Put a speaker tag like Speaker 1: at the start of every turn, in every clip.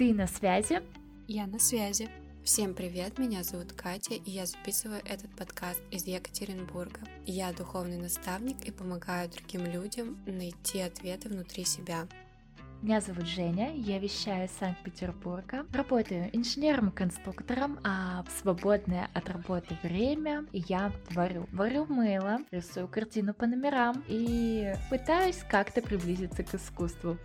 Speaker 1: Ты на связи?
Speaker 2: Я на связи. Всем привет, меня зовут Катя, и я записываю этот подкаст из Екатеринбурга. Я духовный наставник и помогаю другим людям найти ответы внутри себя.
Speaker 1: Меня зовут Женя, я вещаю из Санкт-Петербурга. Работаю инженером-конструктором, а в свободное от работы время я творю. Варю мыло, рисую картину по номерам и пытаюсь как-то приблизиться к искусству.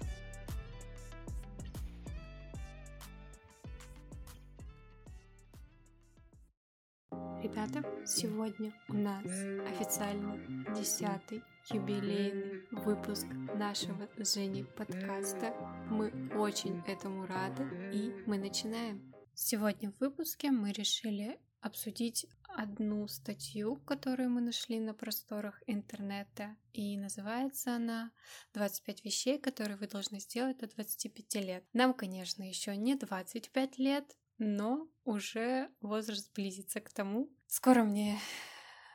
Speaker 2: Ребята, сегодня у нас официально десятый юбилейный выпуск нашего с Женей подкаста. Мы очень этому рады, и мы начинаем. Сегодня в выпуске мы решили обсудить одну статью, которую мы нашли на просторах интернета, и называется она «25 вещей, которые вы должны сделать до 25 лет». Нам, конечно, еще не 25 лет, но уже возраст близится к тому. Скоро мне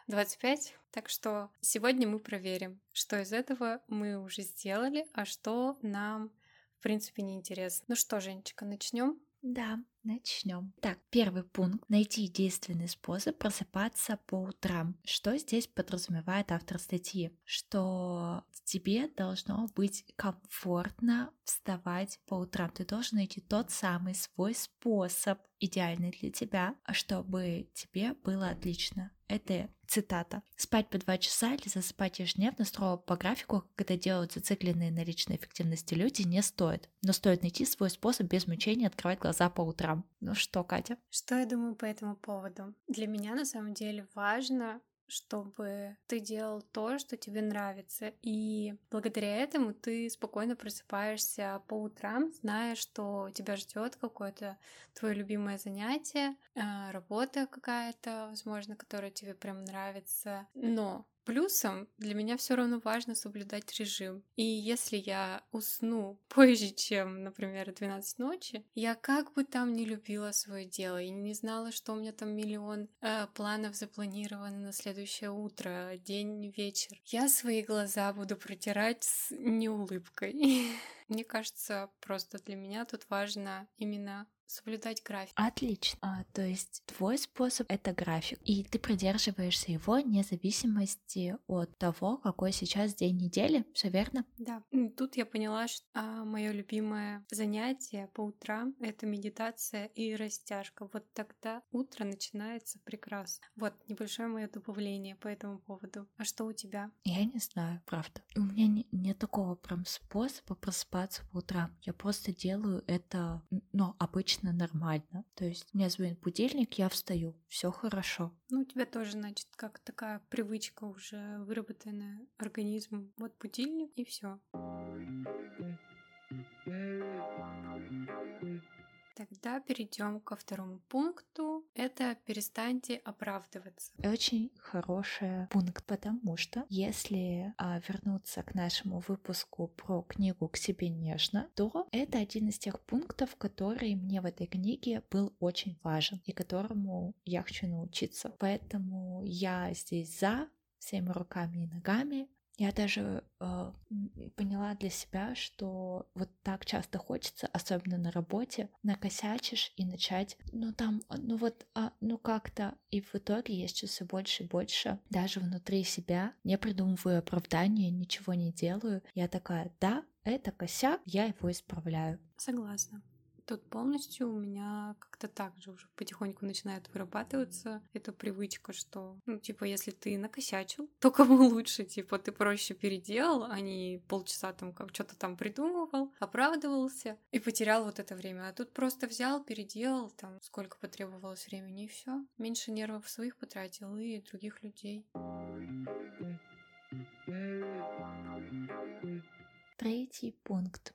Speaker 2: 25, так что сегодня мы проверим, что из этого мы уже сделали, а что нам, в принципе, не интересно. Ну что, Женечка, начнем?
Speaker 1: Да, начнем. Так, первый пункт. Найти действенный способ просыпаться по утрам. Что здесь подразумевает автор статьи? Что тебе должно быть комфортно вставать по утрам. Ты должен найти тот самый свой способ, идеальный для тебя, чтобы тебе было отлично. Это цитата. Спать по два часа или засыпать ежедневно строго по графику, как это делают зацикленные на личной эффективности люди, не стоит. Но стоит найти свой способ без мучения открывать глаза по утрам. Ну что, Катя?
Speaker 2: Что я думаю по этому поводу? Для меня на самом деле важно чтобы ты делал то, что тебе нравится. И благодаря этому ты спокойно просыпаешься по утрам, зная, что тебя ждет какое-то твое любимое занятие, а, работа какая-то, возможно, которая тебе прям нравится. Но Плюсом для меня все равно важно соблюдать режим. И если я усну позже, чем, например, 12 ночи, я как бы там не любила свое дело и не знала, что у меня там миллион э, планов запланировано на следующее утро, день, вечер. Я свои глаза буду протирать с неулыбкой. Мне кажется, просто для меня тут важно именно соблюдать график.
Speaker 1: Отлично. А, то есть твой способ — это график, и ты придерживаешься его вне зависимости от того, какой сейчас день недели, все верно?
Speaker 2: Да. Тут я поняла, что а, мое любимое занятие по утрам — это медитация и растяжка. Вот тогда утро начинается прекрасно. Вот небольшое мое добавление по этому поводу. А что у тебя?
Speaker 1: Я не знаю, правда. У меня не, нет такого прям способа просыпаться по утрам. Я просто делаю это, ну, обычно нормально. То есть у звонит будильник, я встаю, все хорошо.
Speaker 2: Ну, у тебя тоже, значит, как такая привычка уже выработанная организмом. Вот будильник и все. Тогда перейдем ко второму пункту. Это перестаньте оправдываться.
Speaker 1: Очень хороший пункт, потому что если а, вернуться к нашему выпуску про книгу «К себе нежно», то это один из тех пунктов, который мне в этой книге был очень важен и которому я хочу научиться. Поэтому я здесь за всеми руками и ногами я даже э, поняла для себя, что так часто хочется, особенно на работе, накосячишь и начать, ну там, ну вот, а, ну как-то, и в итоге сейчас все больше и больше, даже внутри себя, не придумываю оправдания, ничего не делаю. Я такая, да, это косяк, я его исправляю.
Speaker 2: Согласна. Тут полностью у меня как-то так же уже потихоньку начинает вырабатываться эта привычка, что, ну, типа, если ты накосячил, то кому лучше, типа, ты проще переделал, а не полчаса там как что-то там придумывал, оправдывался и потерял вот это время. А тут просто взял, переделал, там, сколько потребовалось времени, и все. Меньше нервов своих потратил и других людей.
Speaker 1: Третий пункт.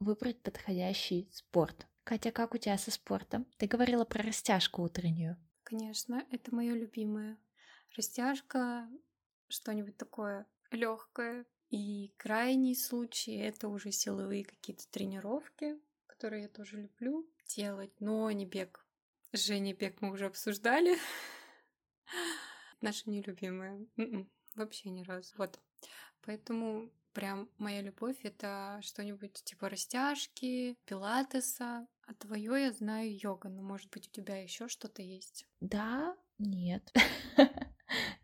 Speaker 1: Выбрать подходящий спорт. Катя, как у тебя со спортом? Ты говорила про растяжку утреннюю.
Speaker 2: Конечно, это мое любимое. Растяжка, что-нибудь такое легкое. И крайний случай это уже силовые какие-то тренировки, которые я тоже люблю делать, но не бег. Женя бег мы уже обсуждали. Наша нелюбимая. М-м, вообще ни разу. Вот. Поэтому прям моя любовь это что-нибудь типа растяжки, пилатеса. А твое я знаю йога, но может быть у тебя еще что-то есть?
Speaker 1: Да, нет.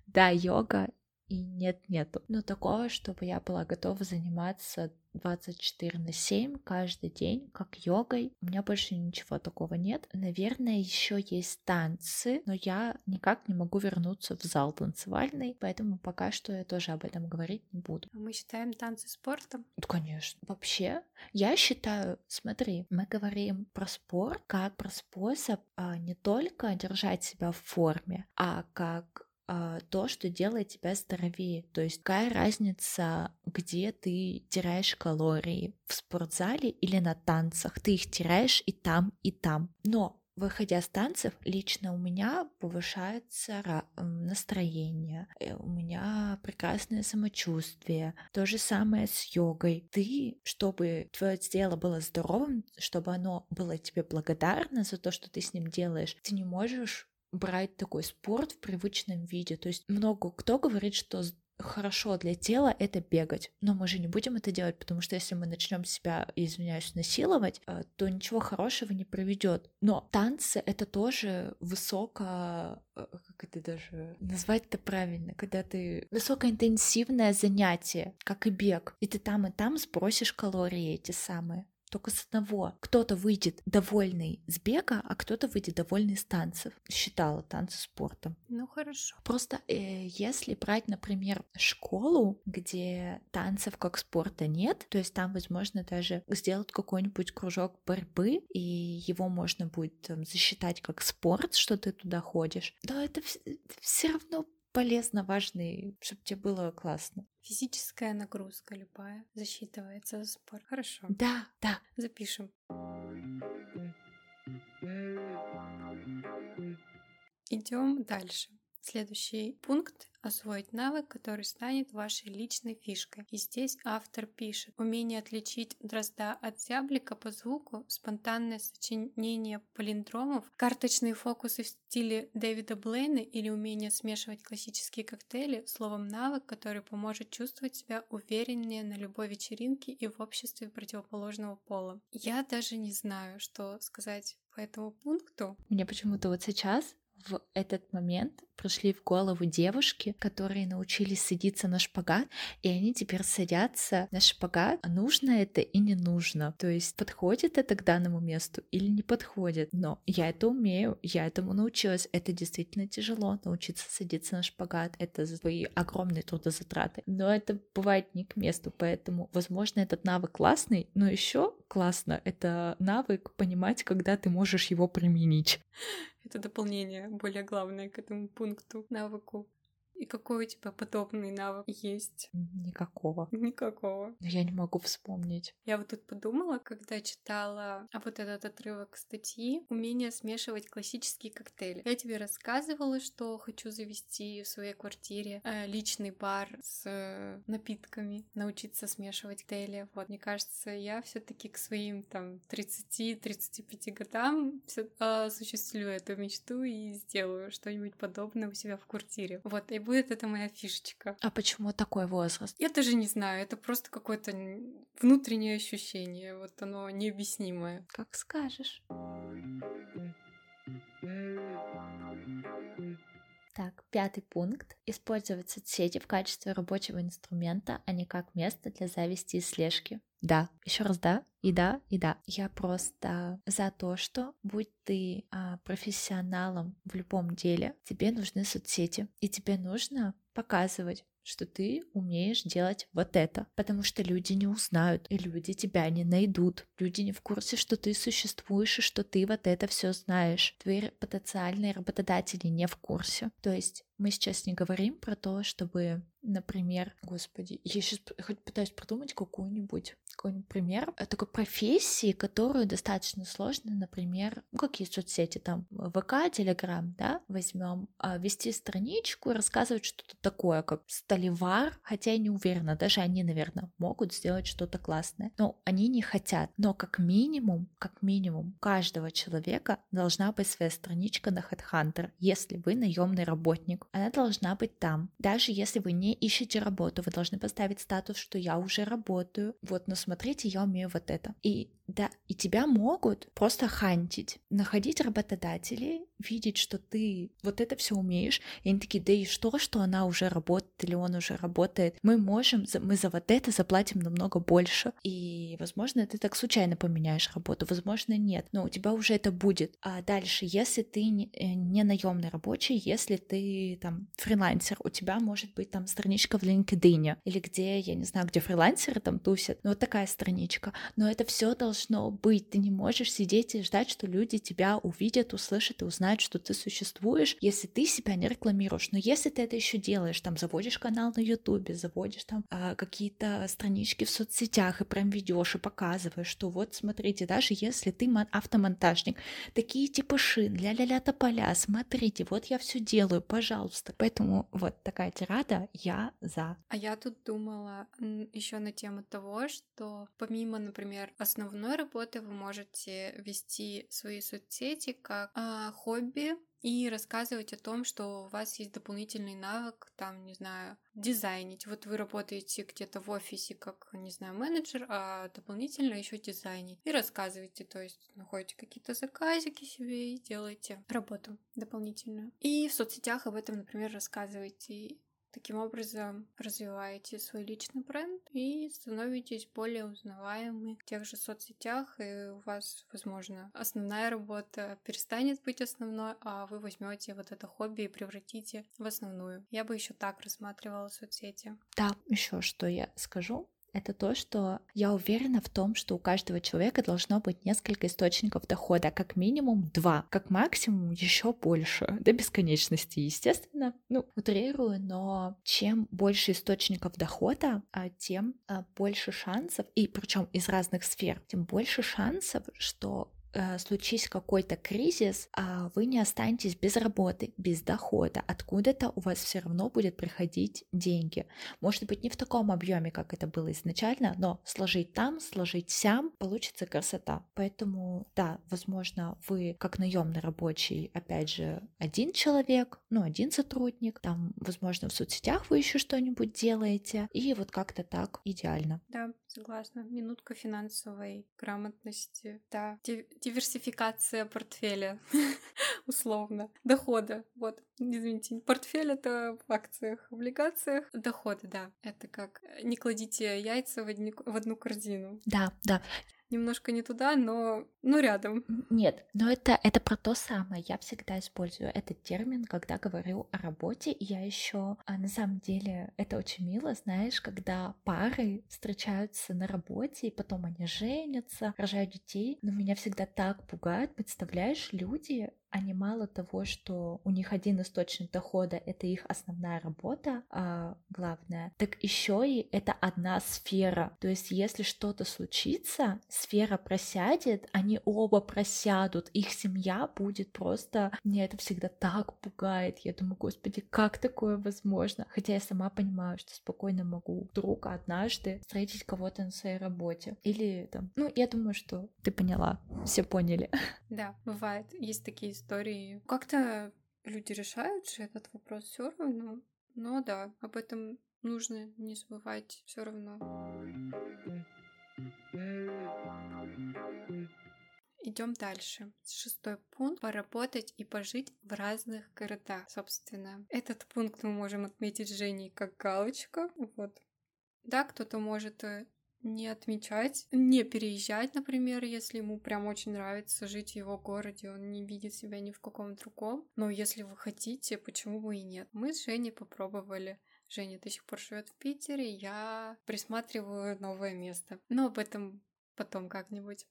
Speaker 1: Да, йога и нет, нету. Но такого, чтобы я была готова заниматься 24 на 7 каждый день, как йогой. У меня больше ничего такого нет. Наверное, еще есть танцы, но я никак не могу вернуться в зал танцевальный, поэтому пока что я тоже об этом говорить не буду.
Speaker 2: А мы считаем танцы спортом?
Speaker 1: Ну, конечно. Вообще, я считаю, смотри, мы говорим про спорт как про способ а, не только держать себя в форме, а как то, что делает тебя здоровее. То есть какая разница, где ты теряешь калории, в спортзале или на танцах. Ты их теряешь и там, и там. Но выходя с танцев, лично у меня повышается настроение, э, у меня прекрасное самочувствие. То же самое с йогой. Ты, чтобы твое тело было здоровым, чтобы оно было тебе благодарно за то, что ты с ним делаешь, ты не можешь брать такой спорт в привычном виде. То есть много кто говорит, что хорошо для тела это бегать, но мы же не будем это делать, потому что если мы начнем себя, извиняюсь, насиловать, э, то ничего хорошего не проведет. Но танцы это тоже высоко, э, как это даже назвать это правильно, когда ты высокоинтенсивное занятие, как и бег, и ты там и там сбросишь калории эти самые только с одного. Кто-то выйдет довольный с бега, а кто-то выйдет довольный с танцев. Считала танцы спортом.
Speaker 2: Ну хорошо.
Speaker 1: Просто э, если брать, например, школу, где танцев как спорта нет, то есть там, возможно, даже сделать какой-нибудь кружок борьбы, и его можно будет там, засчитать как спорт, что ты туда ходишь, то это все равно полезно, важный, чтобы тебе было классно.
Speaker 2: Физическая нагрузка любая засчитывается за спорт. Хорошо.
Speaker 1: Да, да.
Speaker 2: Запишем. Идем дальше. Следующий пункт — освоить навык, который станет вашей личной фишкой. И здесь автор пишет. Умение отличить дрозда от зяблика по звуку, спонтанное сочинение палиндромов, карточные фокусы в стиле Дэвида Блейна или умение смешивать классические коктейли, словом навык, который поможет чувствовать себя увереннее на любой вечеринке и в обществе противоположного пола. Я даже не знаю, что сказать по этому пункту.
Speaker 1: Мне почему-то вот сейчас в этот момент пришли в голову девушки, которые научились садиться на шпагат, и они теперь садятся на шпагат, нужно это и не нужно. То есть подходит это к данному месту или не подходит. Но я это умею, я этому научилась. Это действительно тяжело научиться садиться на шпагат. Это свои огромные трудозатраты. Но это бывает не к месту, поэтому, возможно, этот навык классный, но еще классно это навык понимать, когда ты можешь его применить.
Speaker 2: Это дополнение более главное к этому пункту, навыку. И какой у тебя подобный навык есть?
Speaker 1: Никакого.
Speaker 2: Никакого.
Speaker 1: Я не могу вспомнить.
Speaker 2: Я вот тут подумала, когда читала а вот этот отрывок статьи «Умение смешивать классические коктейли». Я тебе рассказывала, что хочу завести в своей квартире э, личный бар с э, напитками, научиться смешивать коктейли. Вот, мне кажется, я все таки к своим там 30-35 годам э, осуществлю эту мечту и сделаю что-нибудь подобное у себя в квартире. Вот, и будет это моя фишечка.
Speaker 1: А почему такой возраст?
Speaker 2: Я даже не знаю, это просто какое-то внутреннее ощущение, вот оно необъяснимое.
Speaker 1: Как скажешь. Пятый пункт. Использовать соцсети в качестве рабочего инструмента, а не как место для зависти и слежки. Да, еще раз да, и да, и да. Я просто за то, что будь ты а, профессионалом в любом деле, тебе нужны соцсети, и тебе нужно показывать, что ты умеешь делать вот это, потому что люди не узнают, и люди тебя не найдут. Люди не в курсе, что ты существуешь и что ты вот это все знаешь. Твои потенциальные работодатели не в курсе. То есть мы сейчас не говорим про то, чтобы, например, господи, я сейчас хоть пытаюсь придумать какую-нибудь какой-нибудь пример такой профессии, которую достаточно сложно, например, ну, какие соцсети там, ВК, Телеграм, да, возьмем, а, вести страничку и рассказывать что-то такое, как столевар, хотя я не уверена, даже они, наверное, могут сделать что-то классное, но они не хотят. Но как минимум, как минимум, у каждого человека должна быть своя страничка на HeadHunter, если вы наемный работник она должна быть там. Даже если вы не ищете работу, вы должны поставить статус, что я уже работаю. Вот, но смотрите, я умею вот это. И да, и тебя могут просто хантить, находить работодателей, видеть, что ты вот это все умеешь, и они такие, да и что, что она уже работает или он уже работает, мы можем, мы за вот это заплатим намного больше, и, возможно, ты так случайно поменяешь работу, возможно, нет, но у тебя уже это будет. А дальше, если ты не, э, не наемный рабочий, если ты там фрилансер, у тебя может быть там страничка в LinkedIn, или где, я не знаю, где фрилансеры там тусят, ну вот такая страничка, но это все должно быть. Ты не можешь сидеть и ждать, что люди тебя увидят, услышат и узнают, что ты существуешь, если ты себя не рекламируешь. Но если ты это еще делаешь, там заводишь канал на Ютубе, заводишь там а, какие-то странички в соцсетях и прям ведешь и показываешь, что вот смотрите, даже если ты автомонтажник, такие типа шин, ля-ля-ля тополя, смотрите, вот я все делаю, пожалуйста. Поэтому вот такая тирада, я за.
Speaker 2: А я тут думала еще на тему того, что помимо, например, основной работы вы можете вести свои соцсети как а, и рассказывать о том, что у вас есть дополнительный навык, там, не знаю, дизайнить. Вот вы работаете где-то в офисе как, не знаю, менеджер, а дополнительно еще дизайнить. И рассказываете, то есть находите какие-то заказики себе и делаете работу дополнительную. И в соцсетях об этом, например, рассказываете Таким образом, развиваете свой личный бренд и становитесь более узнаваемы в тех же соцсетях, и у вас, возможно, основная работа перестанет быть основной, а вы возьмете вот это хобби и превратите в основную. Я бы еще так рассматривала соцсети.
Speaker 1: Да, еще что я скажу это то, что я уверена в том, что у каждого человека должно быть несколько источников дохода, как минимум два, как максимум еще больше, до бесконечности, естественно. Ну, утрирую, но чем больше источников дохода, а тем а, больше шансов, и причем из разных сфер, тем больше шансов, что случись какой-то кризис, а вы не останетесь без работы, без дохода. Откуда-то у вас все равно будет приходить деньги. Может быть, не в таком объеме, как это было изначально, но сложить там, сложить сям, получится красота. Поэтому, да, возможно, вы как наемный рабочий, опять же, один человек, ну, один сотрудник, там, возможно, в соцсетях вы еще что-нибудь делаете, и вот как-то так идеально.
Speaker 2: Да, согласна. Минутка финансовой грамотности. Да, диверсификация портфеля, условно, дохода. Вот, извините, портфель это в акциях, облигациях. Доходы, да, это как не кладите яйца в одну корзину.
Speaker 1: Да, да
Speaker 2: немножко не туда, но, но рядом.
Speaker 1: Нет, но это, это про то самое. Я всегда использую этот термин, когда говорю о работе. Я еще, а на самом деле, это очень мило, знаешь, когда пары встречаются на работе, и потом они женятся, рожают детей. Но меня всегда так пугает, представляешь, люди они мало того, что у них один источник дохода это их основная работа, а главное, так еще и это одна сфера. То есть, если что-то случится, сфера просядет, они оба просядут, их семья будет просто... Мне это всегда так пугает. Я думаю, господи, как такое возможно? Хотя я сама понимаю, что спокойно могу вдруг однажды встретить кого-то на своей работе. Или там... Ну, я думаю, что ты поняла, все поняли.
Speaker 2: Да, бывает. Есть такие истории. Как-то люди решают же этот вопрос все равно. Но да, об этом нужно не забывать все равно. Идем дальше. Шестой пункт. Поработать и пожить в разных городах. Собственно, этот пункт мы можем отметить Женей как галочка. Вот. Да, кто-то может э, не отмечать, не переезжать, например, если ему прям очень нравится жить в его городе, он не видит себя ни в каком другом. Но если вы хотите, почему бы и нет? Мы с Женей попробовали. Женя до сих пор живет в Питере, я присматриваю новое место. Но об этом потом как-нибудь.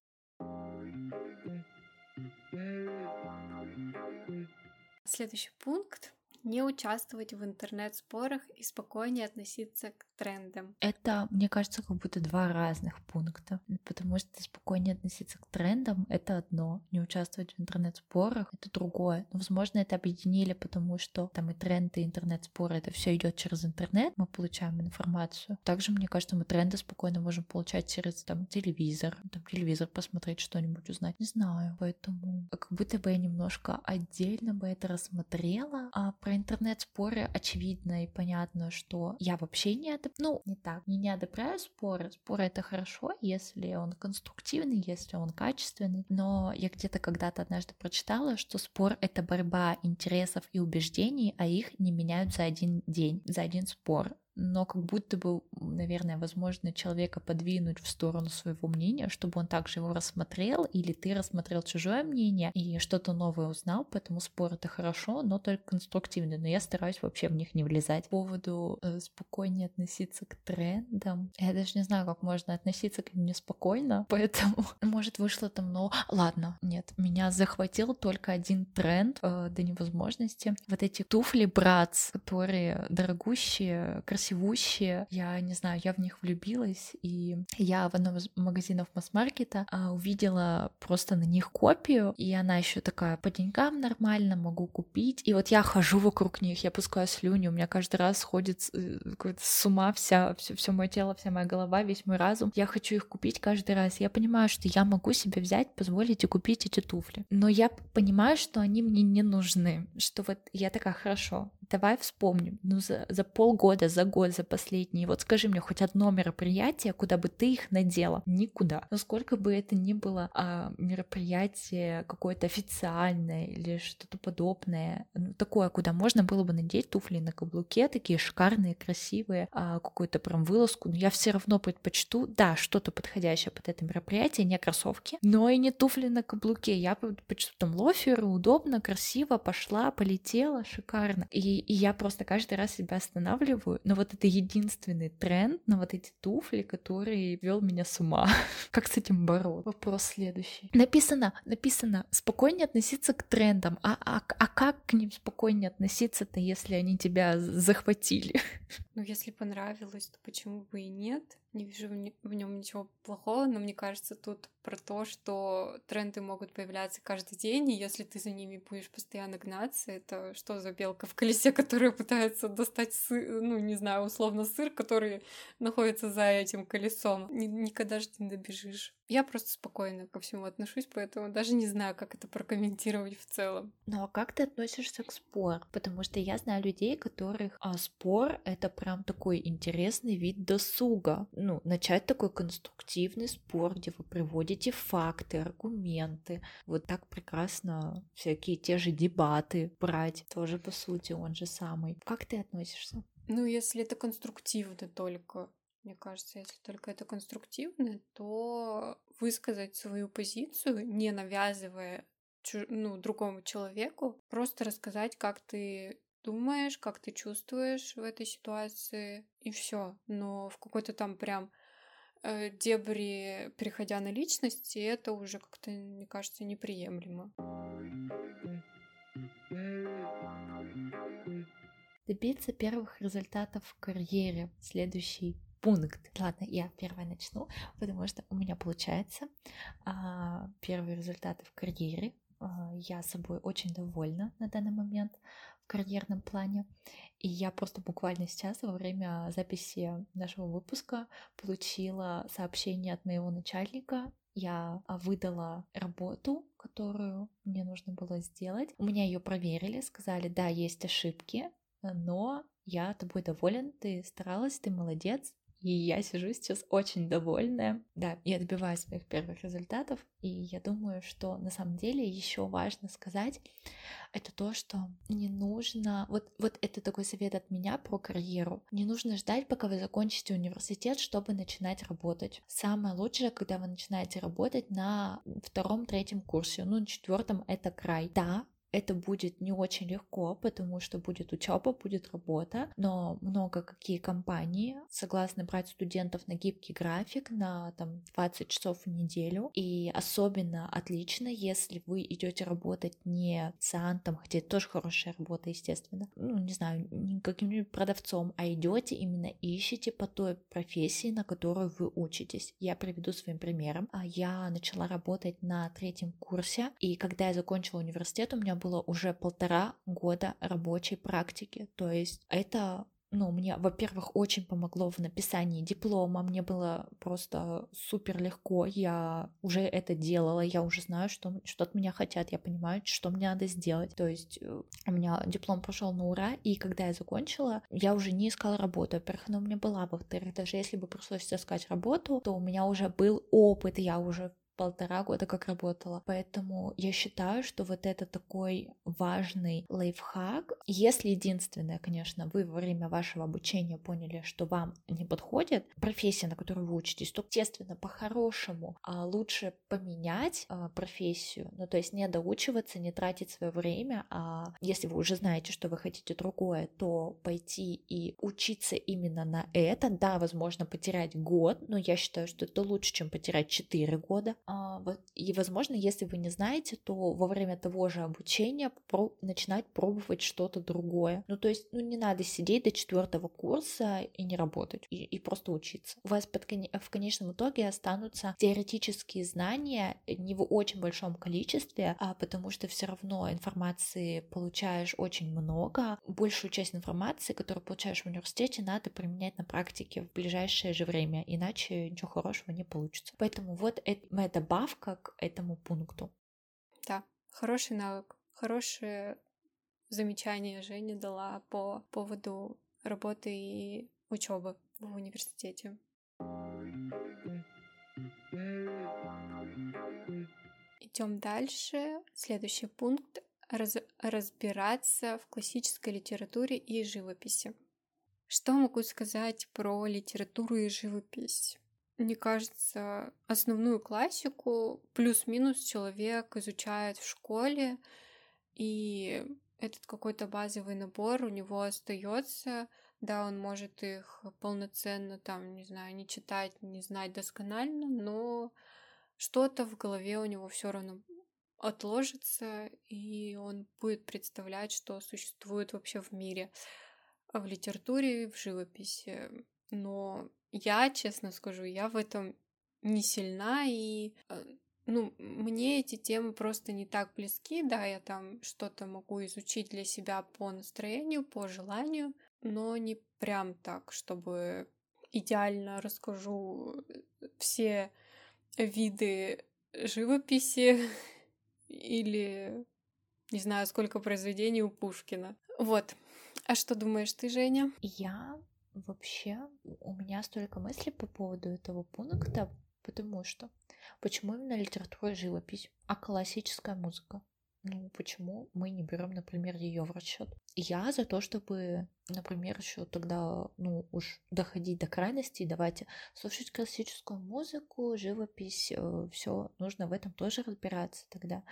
Speaker 2: Следующий пункт не участвовать в интернет-спорах и спокойнее относиться к трендам.
Speaker 1: Это, мне кажется, как будто два разных пункта, потому что спокойнее относиться к трендам — это одно, не участвовать в интернет-спорах — это другое. Но, возможно, это объединили, потому что там и тренды, и интернет-споры — это все идет через интернет, мы получаем информацию. Также, мне кажется, мы тренды спокойно можем получать через там телевизор, там телевизор посмотреть что-нибудь, узнать. Не знаю, поэтому как будто бы я немножко отдельно бы это рассмотрела, а про интернет-споры очевидно и понятно, что я вообще не одобряю, ну, не так, не, не одобряю споры. Споры — это хорошо, если он конструктивный, если он качественный, но я где-то когда-то однажды прочитала, что спор — это борьба интересов и убеждений, а их не меняют за один день, за один спор но как будто бы, наверное, возможно человека подвинуть в сторону своего мнения, чтобы он также его рассмотрел, или ты рассмотрел чужое мнение и что-то новое узнал, поэтому спор это хорошо, но только конструктивный, но я стараюсь вообще в них не влезать. По поводу э, спокойнее относиться к трендам, я даже не знаю, как можно относиться к ним неспокойно, поэтому, может, вышло там, но ладно, нет, меня захватил только один тренд э, до невозможности. Вот эти туфли Братс, которые дорогущие, красивые, красивущие. Я не знаю, я в них влюбилась, и я в одном из магазинов масс-маркета а, увидела просто на них копию, и она еще такая по деньгам нормально, могу купить. И вот я хожу вокруг них, я пускаю слюни, у меня каждый раз сходит э, с ума вся, все, все мое тело, вся моя голова, весь мой разум. Я хочу их купить каждый раз. Я понимаю, что я могу себе взять, позволить и купить эти туфли. Но я понимаю, что они мне не нужны, что вот я такая, хорошо, давай вспомним, ну за, за полгода, за год, за последние, вот скажи мне хоть одно мероприятие, куда бы ты их надела? Никуда. Но сколько бы это ни было а, мероприятие какое-то официальное или что-то подобное, ну, такое, куда можно было бы надеть туфли на каблуке, такие шикарные, красивые, а, какую-то прям вылазку, но я все равно предпочту, да, что-то подходящее под это мероприятие, не кроссовки, но и не туфли на каблуке, я предпочту там лоферы, удобно, красиво, пошла, полетела, шикарно. И и, я просто каждый раз себя останавливаю. Но вот это единственный тренд на вот эти туфли, который вел меня с ума. как с этим бороться? Вопрос следующий. Написано, написано, спокойнее относиться к трендам. А, а, а как к ним спокойнее относиться-то, если они тебя захватили?
Speaker 2: ну, если понравилось, то почему бы и нет? Не вижу в нем ничего плохого, но мне кажется, тут про то, что тренды могут появляться каждый день, и если ты за ними будешь постоянно гнаться, это что за белка в колесе, которая пытается достать сыр, ну, не знаю, условно сыр, который находится за этим колесом. Никогда же не добежишь. Я просто спокойно ко всему отношусь, поэтому даже не знаю, как это прокомментировать в целом.
Speaker 1: Ну а как ты относишься к спору? Потому что я знаю людей, которых а, спор — это прям такой интересный вид досуга. Ну, начать такой конструктивный спор, где вы приводите факты, аргументы. Вот так прекрасно всякие те же дебаты брать. Тоже, по сути, он же самый. Как ты относишься?
Speaker 2: Ну, если это конструктивно только. Мне кажется, если только это конструктивно, то высказать свою позицию, не навязывая ну, другому человеку, просто рассказать, как ты думаешь, как ты чувствуешь в этой ситуации, и все. Но в какой-то там прям э, дебри, переходя на личности, это уже как-то, мне кажется, неприемлемо.
Speaker 1: Добиться первых результатов в карьере. Следующий пункт. Ладно, я первая начну, потому что у меня получается а, первые результаты в карьере. А, я собой очень довольна на данный момент в карьерном плане. И я просто буквально сейчас во время записи нашего выпуска получила сообщение от моего начальника. Я выдала работу, которую мне нужно было сделать. У меня ее проверили, сказали, да, есть ошибки, но я тобой доволен, ты старалась, ты молодец, и я сижу сейчас очень довольная. Да, я добиваюсь своих первых результатов. И я думаю, что на самом деле еще важно сказать, это то, что не нужно... Вот, вот это такой совет от меня про карьеру. Не нужно ждать, пока вы закончите университет, чтобы начинать работать. Самое лучшее, когда вы начинаете работать на втором-третьем курсе. Ну, на четвертом это край. Да, это будет не очень легко, потому что будет учеба, будет работа, но много какие компании согласны брать студентов на гибкий график на там 20 часов в неделю. И особенно отлично, если вы идете работать не сантом, хотя это тоже хорошая работа, естественно, ну, не знаю, не каким-нибудь продавцом, а идете именно ищете по той профессии, на которую вы учитесь. Я приведу своим примером. А Я начала работать на третьем курсе, и когда я закончила университет, у меня было уже полтора года рабочей практики. То есть это ну, мне, во-первых, очень помогло в написании диплома, мне было просто супер легко, я уже это делала, я уже знаю, что, что от меня хотят, я понимаю, что мне надо сделать, то есть э, у меня диплом прошел на ура, и когда я закончила, я уже не искала работу, во-первых, она у меня была, во-вторых, даже если бы пришлось искать работу, то у меня уже был опыт, я уже полтора года как работала. Поэтому я считаю, что вот это такой важный лайфхак. Если единственное, конечно, вы во время вашего обучения поняли, что вам не подходит профессия, на которую вы учитесь, то, естественно, по-хорошему а, лучше поменять а, профессию. Ну, то есть не доучиваться, не тратить свое время, а если вы уже знаете, что вы хотите другое, то пойти и учиться именно на это. Да, возможно, потерять год, но я считаю, что это лучше, чем потерять 4 года. А, и, возможно, если вы не знаете, то во время того же обучения начинать пробовать что-то другое. Ну, то есть, ну, не надо сидеть до четвертого курса и не работать, и, и просто учиться. У вас под, в конечном итоге останутся теоретические знания не в очень большом количестве, а потому что все равно информации получаешь очень много. Большую часть информации, которую получаешь в университете, надо применять на практике в ближайшее же время, иначе ничего хорошего не получится. Поэтому вот это добавка к этому пункту.
Speaker 2: Да, хороший навык, хорошее замечание Женя дала по поводу работы и учебы в университете. Идем дальше. Следующий пункт раз, разбираться в классической литературе и живописи. Что могу сказать про литературу и живопись? Мне кажется, основную классику плюс-минус человек изучает в школе, и этот какой-то базовый набор у него остается. Да, он может их полноценно, там, не знаю, не читать, не знать досконально, но что-то в голове у него все равно отложится, и он будет представлять, что существует вообще в мире, в литературе, в живописи. Но я, честно скажу, я в этом не сильна, и э, ну, мне эти темы просто не так близки, да, я там что-то могу изучить для себя по настроению, по желанию, но не прям так, чтобы идеально расскажу все виды живописи или не знаю, сколько произведений у Пушкина. Вот. А что думаешь ты, Женя?
Speaker 1: Я Вообще, у меня столько мыслей по поводу этого пункта, потому что почему именно литература и живопись, а классическая музыка? Ну, почему мы не берем, например, ее в расчет? Я за то, чтобы, например, еще тогда, ну, уж доходить до крайности, давайте слушать классическую музыку, живопись, э, все, нужно в этом тоже разбираться тогда.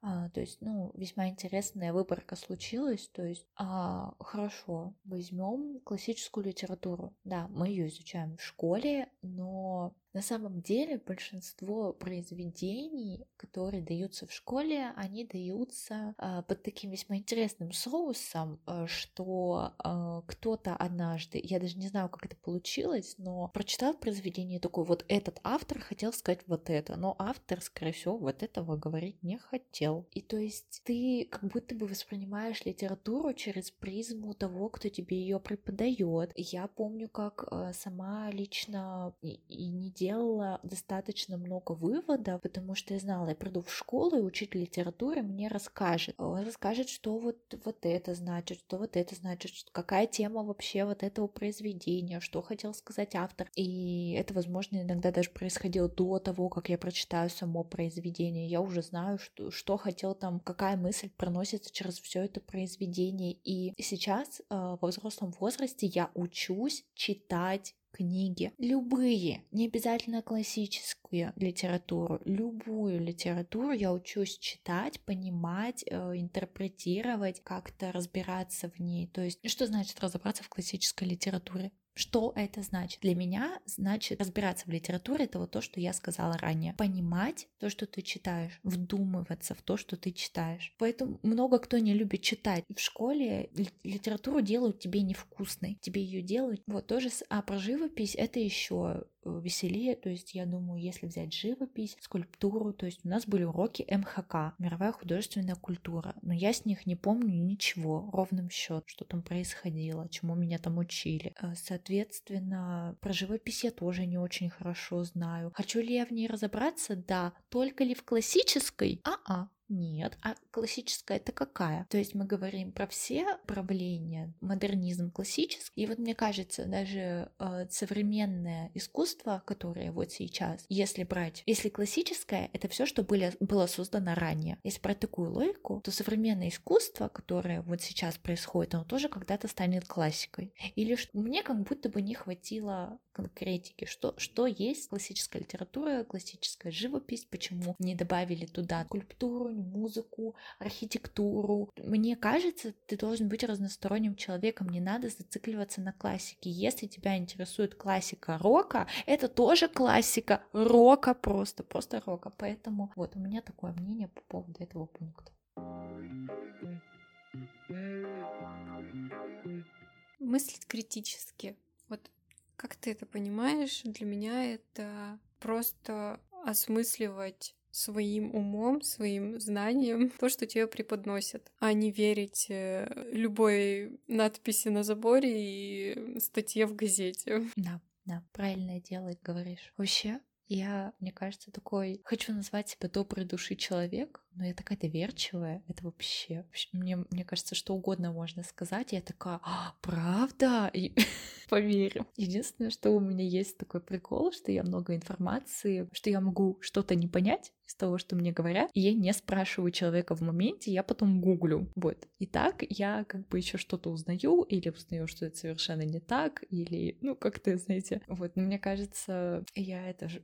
Speaker 1: А, то есть, ну, весьма интересная выборка случилась. То есть, а, хорошо, возьмем классическую литературу. Да, мы ее изучаем в школе, но на самом деле большинство произведений, которые даются в школе, они даются э, под таким весьма интересным соусом, э, что э, кто-то однажды, я даже не знаю, как это получилось, но прочитал произведение такое, вот этот автор хотел сказать вот это, но автор, скорее всего, вот этого говорить не хотел. И то есть ты как будто бы воспринимаешь литературу через призму того, кто тебе ее преподает. Я помню, как э, сама лично и, и не делала достаточно много выводов, потому что я знала, я приду в школу, и учитель литературы мне расскажет. Он расскажет, что вот, вот это значит, что вот это значит, какая тема вообще вот этого произведения, что хотел сказать автор. И это, возможно, иногда даже происходило до того, как я прочитаю само произведение. Я уже знаю, что, что хотел там, какая мысль проносится через все это произведение. И сейчас э, во взрослом возрасте я учусь читать книги, любые, не обязательно классическую литературу, любую литературу я учусь читать, понимать, э, интерпретировать, как-то разбираться в ней. То есть, что значит разобраться в классической литературе? Что это значит? Для меня значит разбираться в литературе, это вот то, что я сказала ранее. Понимать то, что ты читаешь, вдумываться в то, что ты читаешь. Поэтому много кто не любит читать. В школе литературу делают тебе невкусной, тебе ее делают. Вот тоже, а про живопись это еще веселее. То есть я думаю, если взять живопись, скульптуру, то есть у нас были уроки МХК, мировая художественная культура, но я с них не помню ничего, ровным счет, что там происходило, чему меня там учили. Э, соответственно, про живопись я тоже не очень хорошо знаю. Хочу ли я в ней разобраться? Да. Только ли в классической? А-а. Нет, а классическая это какая? То есть мы говорим про все правления, модернизм классический. И вот мне кажется, даже э, современное искусство, которое вот сейчас, если брать, если классическое, это все, что были, было создано ранее. Если брать такую логику, то современное искусство, которое вот сейчас происходит, оно тоже когда-то станет классикой. Или что мне как будто бы не хватило конкретики, что, что есть классическая литература, классическая живопись, почему не добавили туда скульптуру, музыку, архитектуру. Мне кажется, ты должен быть разносторонним человеком, не надо зацикливаться на классике. Если тебя интересует классика рока, это тоже классика рока просто, просто рока. Поэтому вот у меня такое мнение по поводу этого пункта.
Speaker 2: Мыслить критически. Вот как ты это понимаешь? Для меня это просто осмысливать своим умом, своим знанием то, что тебе преподносят, а не верить э, любой надписи на заборе и статье в газете.
Speaker 1: Да, да, правильное дело, говоришь. Вообще, я, мне кажется, такой... Хочу назвать себя доброй души человек, но я такая доверчивая. Это вообще... Мне, мне кажется, что угодно можно сказать. Я такая, а, правда? И поверю. Единственное, что у меня есть такой прикол, что я много информации, что я могу что-то не понять, из того, что мне говорят, и я не спрашиваю человека в моменте, я потом гуглю. Вот. И так я как бы еще что-то узнаю, или узнаю, что это совершенно не так, или, ну, как-то, знаете, вот. Но мне кажется, я это же...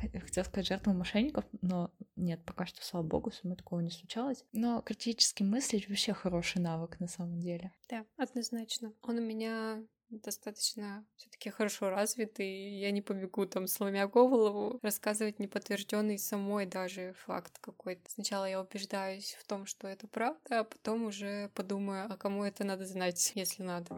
Speaker 1: Хотела сказать жертва мошенников, но нет, пока что, слава богу, со мной такого не случалось. Но критически мыслить вообще хороший навык на самом деле.
Speaker 2: Да, однозначно. Он у меня достаточно все-таки хорошо развит, и я не побегу там, сломя голову, рассказывать неподтвержденный самой даже факт какой-то. Сначала я убеждаюсь в том, что это правда, а потом уже подумаю, а кому это надо знать, если надо.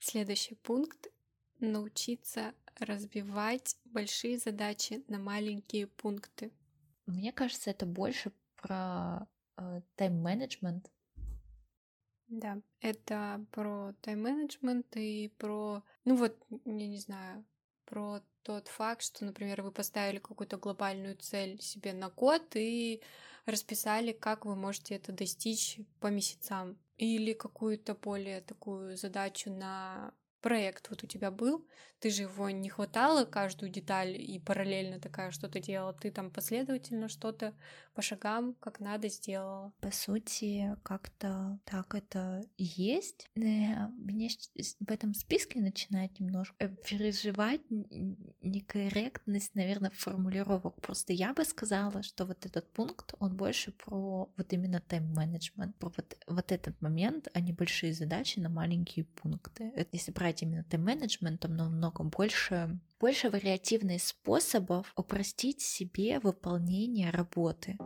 Speaker 2: Следующий пункт — научиться разбивать большие задачи на маленькие пункты.
Speaker 1: Мне кажется, это больше про э, тайм-менеджмент,
Speaker 2: да, это про тайм-менеджмент и про, ну вот, я не знаю, про тот факт, что, например, вы поставили какую-то глобальную цель себе на год и расписали, как вы можете это достичь по месяцам. Или какую-то более такую задачу на проект вот у тебя был, ты же его не хватало каждую деталь и параллельно такая что-то делала, ты там последовательно что-то по шагам как надо сделала.
Speaker 1: По сути, как-то так это есть. Э, мне в этом списке начинает немножко э, переживать некорректность, наверное, формулировок. Просто я бы сказала, что вот этот пункт, он больше про вот именно тайм-менеджмент, про вот, вот этот момент, а не большие задачи на маленькие пункты. Если брать именно тайм-менеджмент, то намного больше больше вариативных способов упростить себе выполнение работы.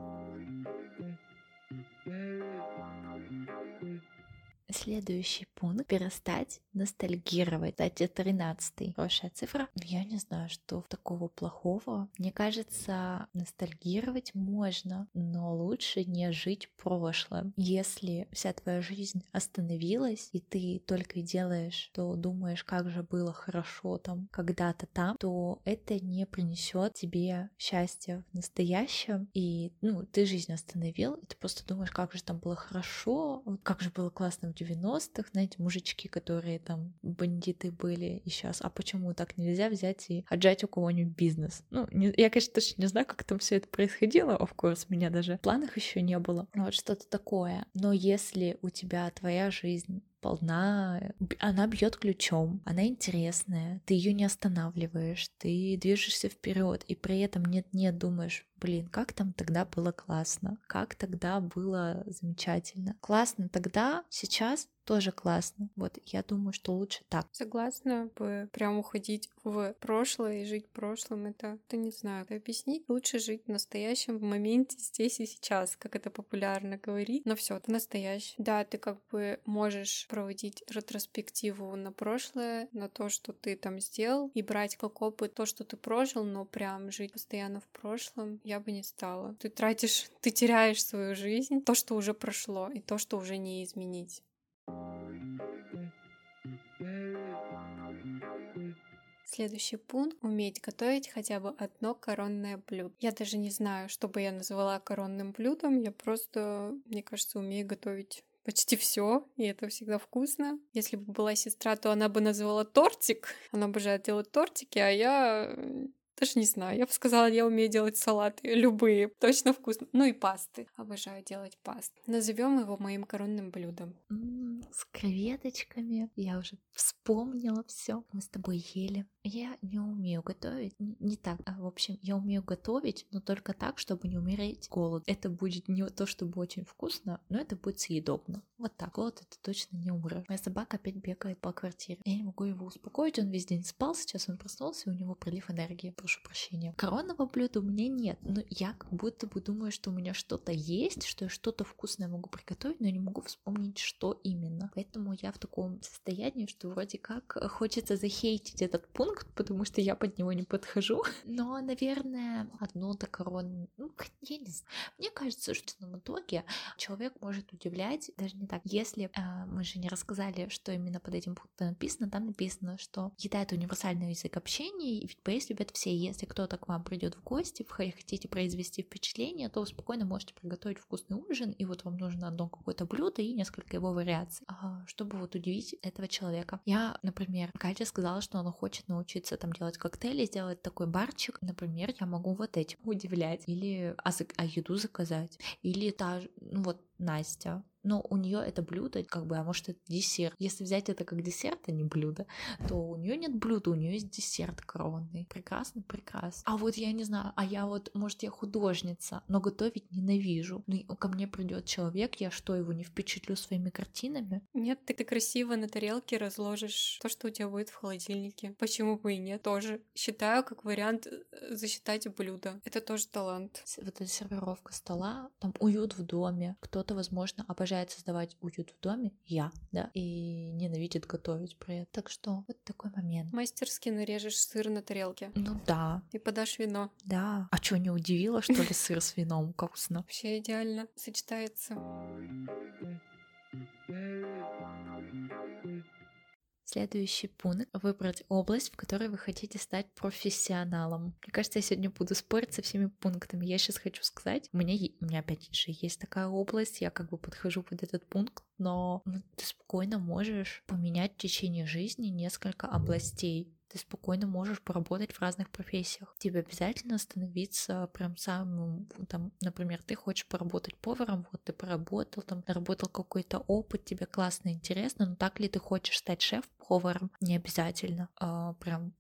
Speaker 1: Следующий пункт — перестать ностальгировать. Кстати, 13 хорошая цифра. Я не знаю, что такого плохого. Мне кажется, ностальгировать можно, но лучше не жить прошлым. Если вся твоя жизнь остановилась, и ты только делаешь, то думаешь, как же было хорошо там когда-то там, то это не принесет тебе счастья в настоящем. И, ну, ты жизнь остановил, и ты просто думаешь, как же там было хорошо, как же было классно в 90-х, знаете, мужички, которые там бандиты были и сейчас, а почему так нельзя взять и отжать у кого-нибудь бизнес? Ну, не, я, конечно, точно не знаю, как там все это происходило, of course, меня даже в планах еще не было. Вот что-то такое. Но если у тебя твоя жизнь полна, она бьет ключом, она интересная, ты ее не останавливаешь, ты движешься вперед, и при этом нет-нет думаешь, блин, как там тогда было классно, как тогда было замечательно. Классно тогда, сейчас тоже классно. Вот я думаю, что лучше так.
Speaker 2: Согласна бы прям уходить в прошлое и жить прошлым. Это, это не знаю, это объяснить. Лучше жить в настоящем в моменте здесь и сейчас, как это популярно говорить. Но все, это настоящее. Да, ты как бы можешь проводить ретроспективу на прошлое, на то, что ты там сделал, и брать как опыт то, что ты прожил, но прям жить постоянно в прошлом я бы не стала. Ты тратишь, ты теряешь свою жизнь, то, что уже прошло, и то, что уже не изменить. Следующий пункт — уметь готовить хотя бы одно коронное блюдо. Я даже не знаю, что бы я назвала коронным блюдом, я просто, мне кажется, умею готовить почти все, и это всегда вкусно. Если бы была сестра, то она бы назвала тортик. Она обожает делать тортики, а я даже не знаю, я бы сказала, я умею делать салаты, любые, точно вкусно. Ну и пасты. Обожаю делать пасты. Назовем его моим коронным блюдом.
Speaker 1: М-м, с креветочками. Я уже вспомнила все. Мы с тобой ели. Я не умею готовить. Не, так. А, в общем, я умею готовить, но только так, чтобы не умереть голод. Это будет не то, чтобы очень вкусно, но это будет съедобно. Вот так. Вот это точно не умрет. Моя собака опять бегает по квартире. Я не могу его успокоить. Он весь день спал. Сейчас он проснулся, и у него прилив энергии прошу прощения. Коронного блюда у меня нет, но я как будто бы думаю, что у меня что-то есть, что я что-то вкусное могу приготовить, но не могу вспомнить, что именно. Поэтому я в таком состоянии, что вроде как хочется захейтить этот пункт, потому что я под него не подхожу. Но, наверное, одно-то. Ну, я не знаю. Мне кажется, что в итоге человек может удивлять, даже не так. Если э, мы же не рассказали, что именно под этим пунктом написано, там написано, что еда — это универсальный язык общения, и поесть любят все, если кто-то к вам придет в гости, вы хотите произвести впечатление, то вы спокойно можете приготовить вкусный ужин, и вот вам нужно одно какое-то блюдо и несколько его вариаций, а, чтобы вот удивить этого человека. Я, например, Катя сказала, что она хочет научиться там делать коктейли, сделать такой барчик. Например, я могу вот этим удивлять. Или а, а еду заказать. Или та, ну вот Настя но у нее это блюдо, как бы, а может это десерт. Если взять это как десерт, а не блюдо, то у нее нет блюда, у нее есть десерт коронный. Прекрасно, прекрасно. А вот я не знаю, а я вот, может, я художница, но готовить ненавижу. Ну, ко мне придет человек, я что, его не впечатлю своими картинами?
Speaker 2: Нет, ты, ты красиво на тарелке разложишь то, что у тебя будет в холодильнике. Почему бы и нет? Тоже считаю как вариант э, засчитать блюдо. Это тоже талант.
Speaker 1: Вот эта сервировка стола, там уют в доме. Кто-то, возможно, обожает обожает создавать уют в доме, я, да, и ненавидит готовить при этом. Так что вот такой момент.
Speaker 2: Мастерски нарежешь сыр на тарелке.
Speaker 1: Ну да.
Speaker 2: И подашь вино.
Speaker 1: Да. А что, не удивило, что ли, сыр с вином? Как вкусно.
Speaker 2: Вообще идеально сочетается.
Speaker 1: Следующий пункт — выбрать область, в которой вы хотите стать профессионалом. Мне кажется, я сегодня буду спорить со всеми пунктами. Я сейчас хочу сказать, у меня, у меня опять же есть такая область, я как бы подхожу под этот пункт, но ну, ты спокойно можешь поменять в течение жизни несколько областей ты спокойно можешь поработать в разных профессиях. Тебе обязательно становиться прям самым, там, например, ты хочешь поработать поваром, вот ты поработал, там, наработал какой-то опыт, тебе классно, интересно, но так ли ты хочешь стать шеф-поваром? Не обязательно. А, прям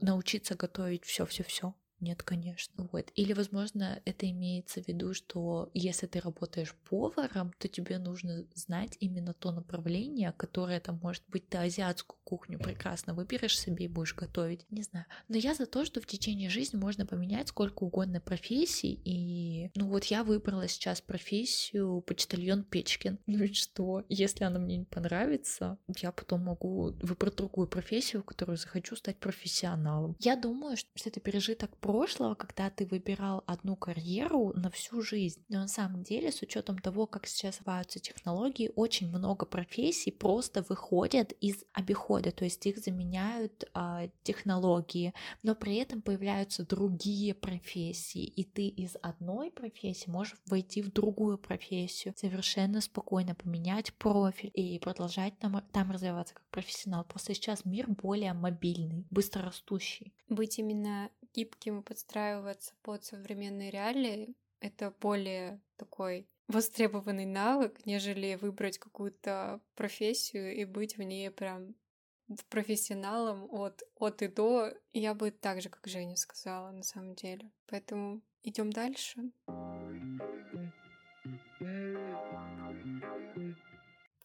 Speaker 1: научиться готовить все-все-все. Нет, конечно. Вот. Или, возможно, это имеется в виду, что если ты работаешь поваром, то тебе нужно знать именно то направление, которое там может быть ты азиатскую кухню прекрасно выберешь себе и будешь готовить. Не знаю. Но я за то, что в течение жизни можно поменять сколько угодно профессий. И, ну вот я выбрала сейчас профессию почтальон Печкин. Ну и что? Если она мне не понравится, я потом могу выбрать другую профессию, в которую захочу стать профессионалом. Я думаю, что это пережиток прошлого, когда ты выбирал одну карьеру на всю жизнь. Но на самом деле, с учетом того, как сейчас развиваются технологии, очень много профессий просто выходят из обихода, то есть их заменяют а, технологии, но при этом появляются другие профессии, и ты из одной профессии можешь войти в другую профессию, совершенно спокойно поменять профиль и продолжать там, там развиваться как профессионал. Просто сейчас мир более мобильный, быстрорастущий.
Speaker 2: Быть именно гибким и подстраиваться под современные реалии — это более такой востребованный навык, нежели выбрать какую-то профессию и быть в ней прям профессионалом от, от и до. Я бы так же, как Женя сказала, на самом деле. Поэтому идем дальше.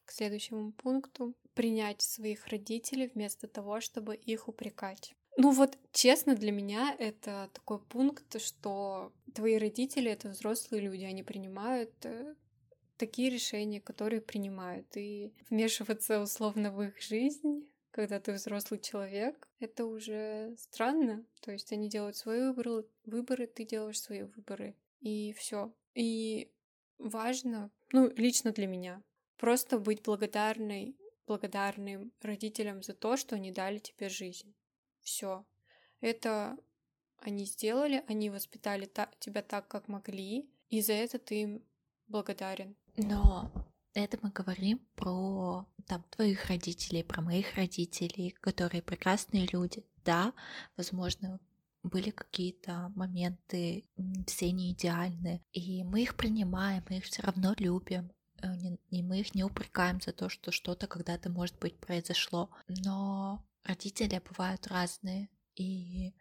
Speaker 2: К следующему пункту. Принять своих родителей вместо того, чтобы их упрекать. Ну вот, честно, для меня это такой пункт, что твои родители — это взрослые люди, они принимают э, такие решения, которые принимают. И вмешиваться условно в их жизнь, когда ты взрослый человек, это уже странно. То есть они делают свои выборы, выборы ты делаешь свои выборы. И все. И важно, ну, лично для меня, просто быть благодарной, благодарным родителям за то, что они дали тебе жизнь. Все. Это они сделали, они воспитали та- тебя так, как могли, и за это ты им благодарен.
Speaker 1: Но это мы говорим про там твоих родителей, про моих родителей, которые прекрасные люди. Да, возможно, были какие-то моменты, все не идеальны, и мы их принимаем, мы их все равно любим, э, и мы их не упрекаем за то, что что-то когда-то, может быть, произошло. Но родители бывают разные, и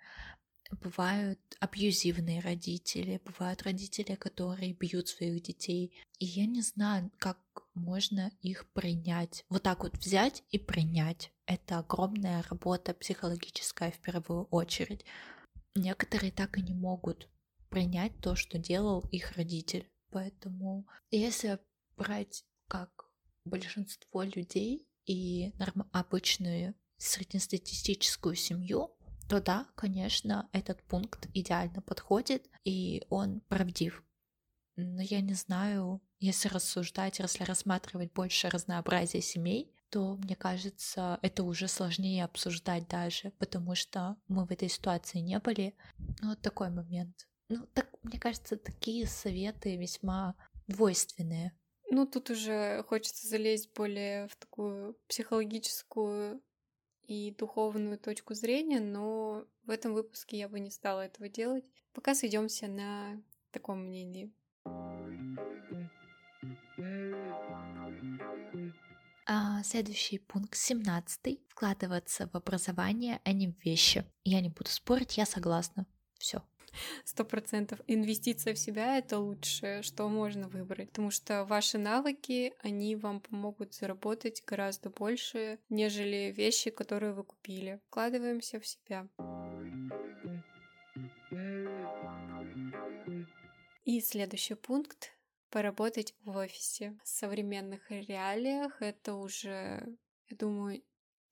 Speaker 1: бывают абьюзивные родители, бывают родители, которые бьют своих детей. И я не знаю, как можно их принять. Вот так вот взять и принять. Это огромная работа психологическая в первую очередь. Некоторые так и не могут принять то, что делал их родитель. Поэтому если брать как большинство людей и норм- обычную среднестатистическую семью, то да, конечно, этот пункт идеально подходит, и он правдив. Но я не знаю, если рассуждать, если рассматривать больше разнообразия семей, то, мне кажется, это уже сложнее обсуждать даже, потому что мы в этой ситуации не были. Ну, вот такой момент. Ну, так, мне кажется, такие советы весьма двойственные.
Speaker 2: Ну, тут уже хочется залезть более в такую психологическую и духовную точку зрения, но в этом выпуске я бы не стала этого делать. Пока сойдемся на таком мнении.
Speaker 1: А, следующий пункт, 17. Вкладываться в образование, а не в вещи. Я не буду спорить, я согласна. Все
Speaker 2: сто процентов. Инвестиция в себя — это лучшее, что можно выбрать, потому что ваши навыки, они вам помогут заработать гораздо больше, нежели вещи, которые вы купили. Вкладываемся в себя. И следующий пункт поработать в офисе. В современных реалиях это уже, я думаю,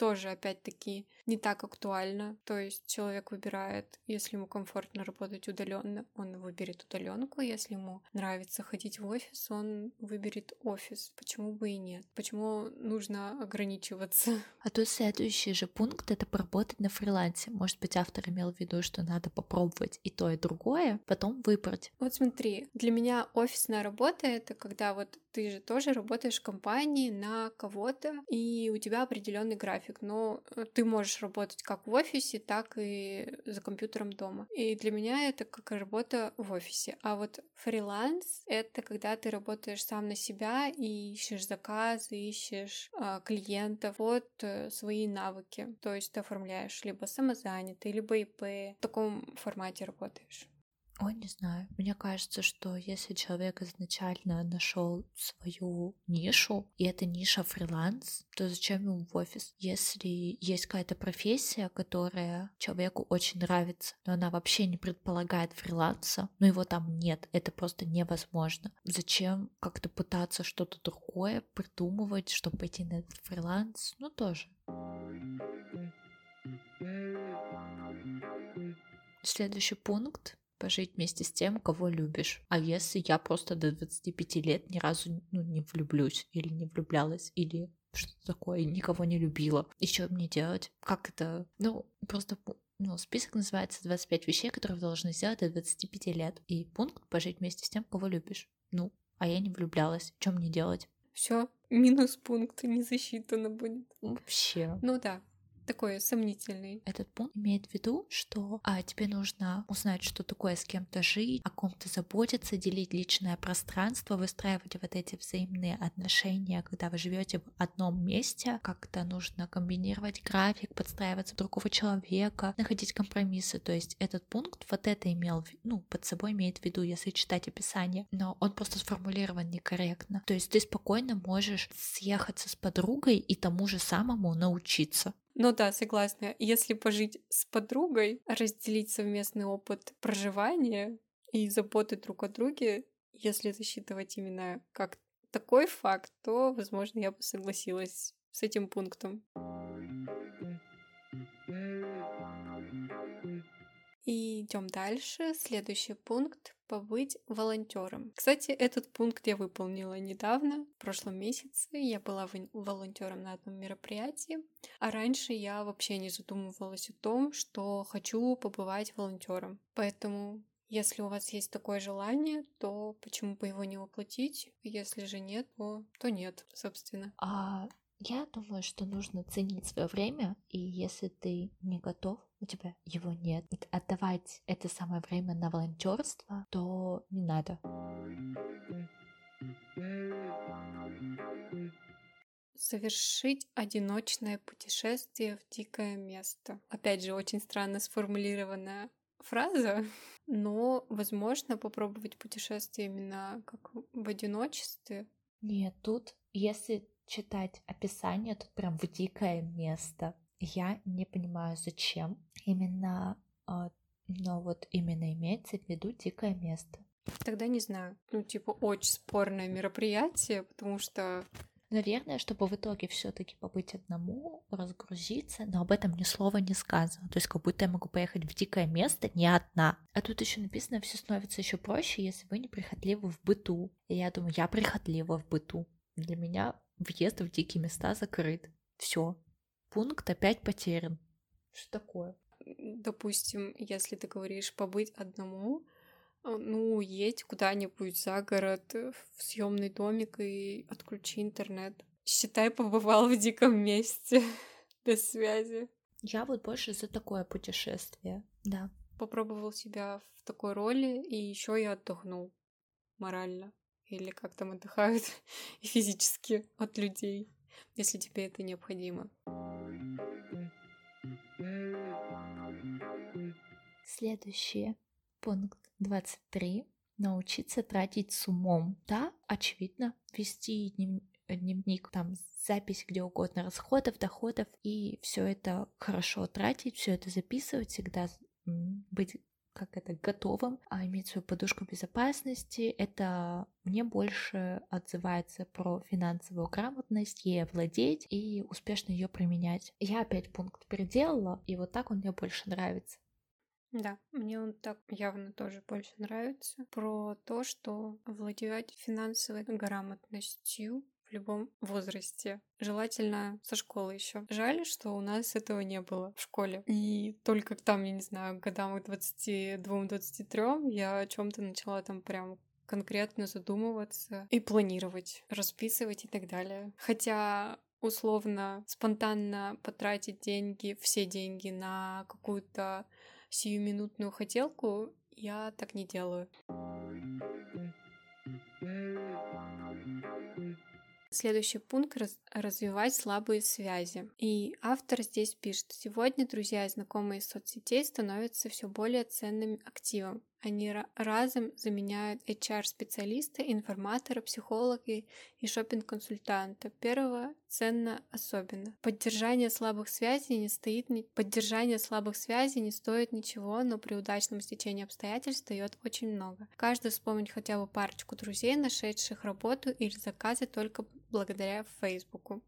Speaker 2: тоже, опять-таки, не так актуально. То есть человек выбирает, если ему комфортно работать удаленно, он выберет удаленку. Если ему нравится ходить в офис, он выберет офис. Почему бы и нет? Почему нужно ограничиваться?
Speaker 1: А тут следующий же пункт — это поработать на фрилансе. Может быть, автор имел в виду, что надо попробовать и то, и другое, потом выбрать.
Speaker 2: Вот смотри, для меня офисная работа — это когда вот ты же тоже работаешь в компании на кого-то, и у тебя определенный график но э, ты можешь работать как в офисе, так и за компьютером дома. И для меня это как работа в офисе. А вот фриланс — это когда ты работаешь сам на себя и ищешь заказы, ищешь а, клиентов вот э, свои навыки. То есть ты оформляешь либо самозанятый, либо ИП. В таком формате работаешь.
Speaker 1: Ой, не знаю. Мне кажется, что если человек изначально нашел свою нишу, и эта ниша фриланс, то зачем ему в офис? Если есть какая-то профессия, которая человеку очень нравится, но она вообще не предполагает фриланса, но его там нет, это просто невозможно. Зачем как-то пытаться что-то другое придумывать, чтобы пойти на этот фриланс? Ну, тоже. Следующий пункт пожить вместе с тем, кого любишь. А если я просто до 25 лет ни разу ну, не влюблюсь или не влюблялась, или что такое, никого не любила. И что мне делать? Как это? Ну, просто ну, список называется 25 вещей, которые вы должны сделать до 25 лет. И пункт пожить вместе с тем, кого любишь. Ну, а я не влюблялась. Что мне делать?
Speaker 2: Все, минус пункт не засчитано будет.
Speaker 1: Вообще.
Speaker 2: Ну да, такой сомнительный.
Speaker 1: Этот пункт имеет в виду, что а, тебе нужно узнать, что такое с кем-то жить, о ком-то заботиться, делить личное пространство, выстраивать вот эти взаимные отношения, когда вы живете в одном месте, как-то нужно комбинировать график, подстраиваться другого человека, находить компромиссы. То есть этот пункт вот это имел, ну, под собой имеет в виду, если читать описание, но он просто сформулирован некорректно. То есть ты спокойно можешь съехаться с подругой и тому же самому научиться.
Speaker 2: Ну да, согласна. Если пожить с подругой, разделить совместный опыт проживания и заботы друг о друге, если засчитывать именно как такой факт, то, возможно, я бы согласилась с этим пунктом. И идем дальше. Следующий пункт — побыть волонтером. Кстати, этот пункт я выполнила недавно, в прошлом месяце. Я была волонтером на одном мероприятии, а раньше я вообще не задумывалась о том, что хочу побывать волонтером. Поэтому если у вас есть такое желание, то почему бы его не воплотить? Если же нет, то, то нет, собственно.
Speaker 1: А я думаю, что нужно ценить свое время, и если ты не готов, у тебя его нет, отдавать это самое время на волонтерство, то не надо.
Speaker 2: Совершить одиночное путешествие в дикое место. Опять же, очень странно сформулированная фраза, но, возможно, попробовать путешествие именно как в одиночестве.
Speaker 1: Нет, тут, если читать описание, тут прям в дикое место. Я не понимаю, зачем именно, а, но вот именно имеется в виду дикое место.
Speaker 2: Тогда не знаю. Ну, типа, очень спорное мероприятие, потому что
Speaker 1: Наверное, чтобы в итоге все-таки побыть одному, разгрузиться, но об этом ни слова не сказано. То есть как будто я могу поехать в дикое место не одна. А тут еще написано, все становится еще проще, если вы не прихотливы в быту. И я думаю, я прихотлива в быту. Для меня въезд в дикие места закрыт. Все. Пункт опять потерян. Что такое?
Speaker 2: Допустим, если ты говоришь побыть одному, э, ну, едь куда-нибудь за город, э, в съемный домик и отключи интернет. Считай, побывал в диком месте без связи.
Speaker 1: Я вот больше за такое путешествие, да.
Speaker 2: Попробовал себя в такой роли, и еще я отдохнул морально или как там отдыхают физически от людей, если тебе это необходимо.
Speaker 1: Следующий пункт 23. Научиться тратить с умом. Да, очевидно, вести дневник, там запись где угодно расходов, доходов, и все это хорошо тратить, все это записывать, всегда быть как это, готовым, а иметь свою подушку безопасности. Это мне больше отзывается про финансовую грамотность, ей владеть и успешно ее применять. Я опять пункт переделала, и вот так он мне больше нравится.
Speaker 2: Да, мне он так явно тоже больше нравится. Про то, что владевать финансовой грамотностью в любом возрасте. Желательно со школы еще. Жаль, что у нас этого не было в школе. И только там, я не знаю, годам к 22-23 я о чем то начала там прям конкретно задумываться и планировать, расписывать и так далее. Хотя условно, спонтанно потратить деньги, все деньги на какую-то сиюминутную хотелку, я так не делаю. Следующий пункт раз — развивать слабые связи. И автор здесь пишет, сегодня друзья и знакомые из соцсетей становятся все более ценным активом. Они разом заменяют HR-специалиста, информатора, психолога и шопинг-консультанта. Первого ценно особенно. Поддержание слабых связей не стоит ни... Поддержание слабых связей не стоит ничего, но при удачном стечении обстоятельств дает очень много. Каждый вспомнить хотя бы парочку друзей, нашедших работу или заказы только благодаря Фейсбуку.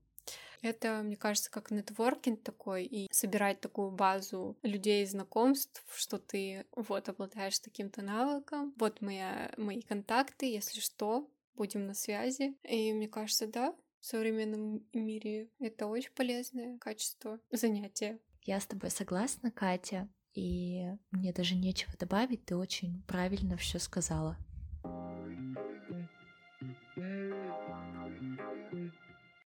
Speaker 2: Это, мне кажется, как нетворкинг такой, и собирать такую базу людей и знакомств, что ты вот обладаешь таким-то навыком, вот моя, мои контакты, если что, будем на связи. И мне кажется, да, в современном мире это очень полезное качество занятия.
Speaker 1: Я с тобой согласна, Катя, и мне даже нечего добавить, ты очень правильно все сказала.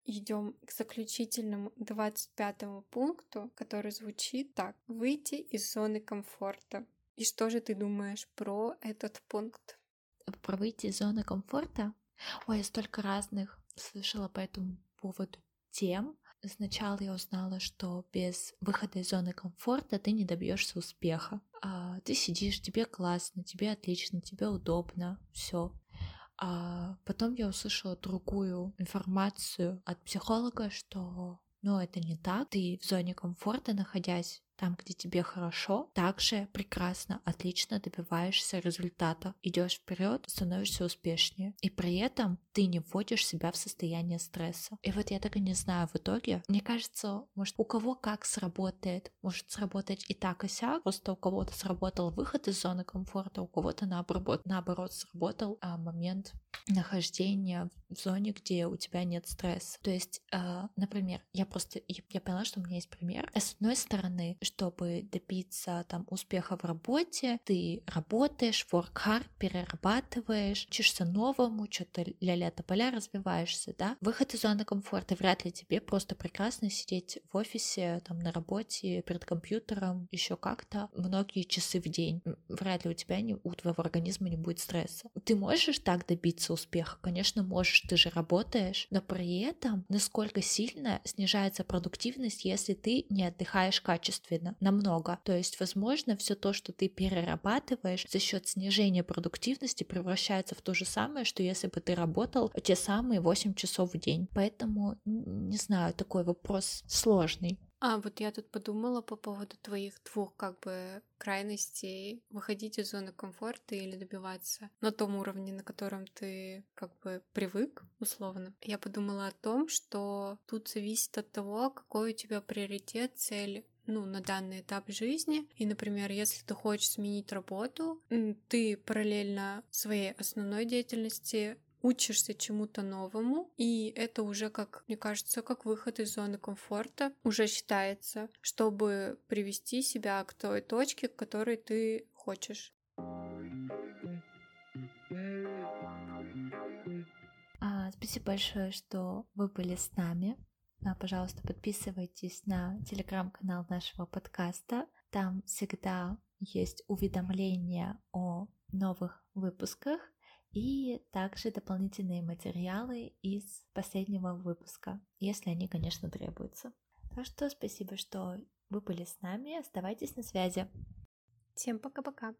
Speaker 2: Идем к заключительному 25 пункту, который звучит так. Выйти из зоны комфорта. И что же ты думаешь про этот пункт?
Speaker 1: Про выйти из зоны комфорта? Ой, я столько разных слышала по этому поводу тем. Сначала я узнала, что без выхода из зоны комфорта ты не добьешься успеха. А ты сидишь, тебе классно, тебе отлично, тебе удобно, все. А потом я услышала другую информацию от психолога, что ну, это не так. Ты в зоне комфорта, находясь там, где тебе хорошо, также прекрасно, отлично добиваешься результата. Идешь вперед, становишься успешнее. И при этом ты не вводишь себя в состояние стресса. И вот я так и не знаю в итоге. Мне кажется, может, у кого как сработает. Может сработать и так, и сяк. Просто у кого-то сработал выход из зоны комфорта, у кого-то наоборот, наоборот сработал а, момент нахождения в зоне, где у тебя нет стресса. То есть, э, например, я просто я, я поняла, что у меня есть пример. С одной стороны, чтобы добиться там успеха в работе, ты работаешь, work hard, перерабатываешь, учишься новому, что-то ля-ля тополя развиваешься, да. Выход из зоны комфорта вряд ли тебе просто прекрасно сидеть в офисе, там на работе, перед компьютером, еще как-то многие часы в день. Вряд ли у тебя не, у твоего организма не будет стресса. Ты можешь так добиться успеха? Конечно, можешь, ты же работаешь, но при этом насколько сильно снижается продуктивность, если ты не отдыхаешь качественно, намного. То есть, возможно, все то, что ты перерабатываешь за счет снижения продуктивности, превращается в то же самое, что если бы ты работал те самые 8 часов в день. Поэтому, не знаю, такой вопрос сложный.
Speaker 2: А вот я тут подумала по поводу твоих двух как бы крайностей выходить из зоны комфорта или добиваться на том уровне, на котором ты как бы привык, условно. Я подумала о том, что тут зависит от того, какой у тебя приоритет, цель ну, на данный этап жизни. И, например, если ты хочешь сменить работу, ты параллельно своей основной деятельности учишься чему-то новому, и это уже, как мне кажется, как выход из зоны комфорта уже считается, чтобы привести себя к той точке, к которой ты хочешь.
Speaker 1: А, спасибо большое, что вы были с нами. А, пожалуйста, подписывайтесь на телеграм-канал нашего подкаста. Там всегда есть уведомления о новых выпусках и также дополнительные материалы из последнего выпуска, если они, конечно, требуются. Так что спасибо, что вы были с нами. Оставайтесь на связи.
Speaker 2: Всем пока-пока.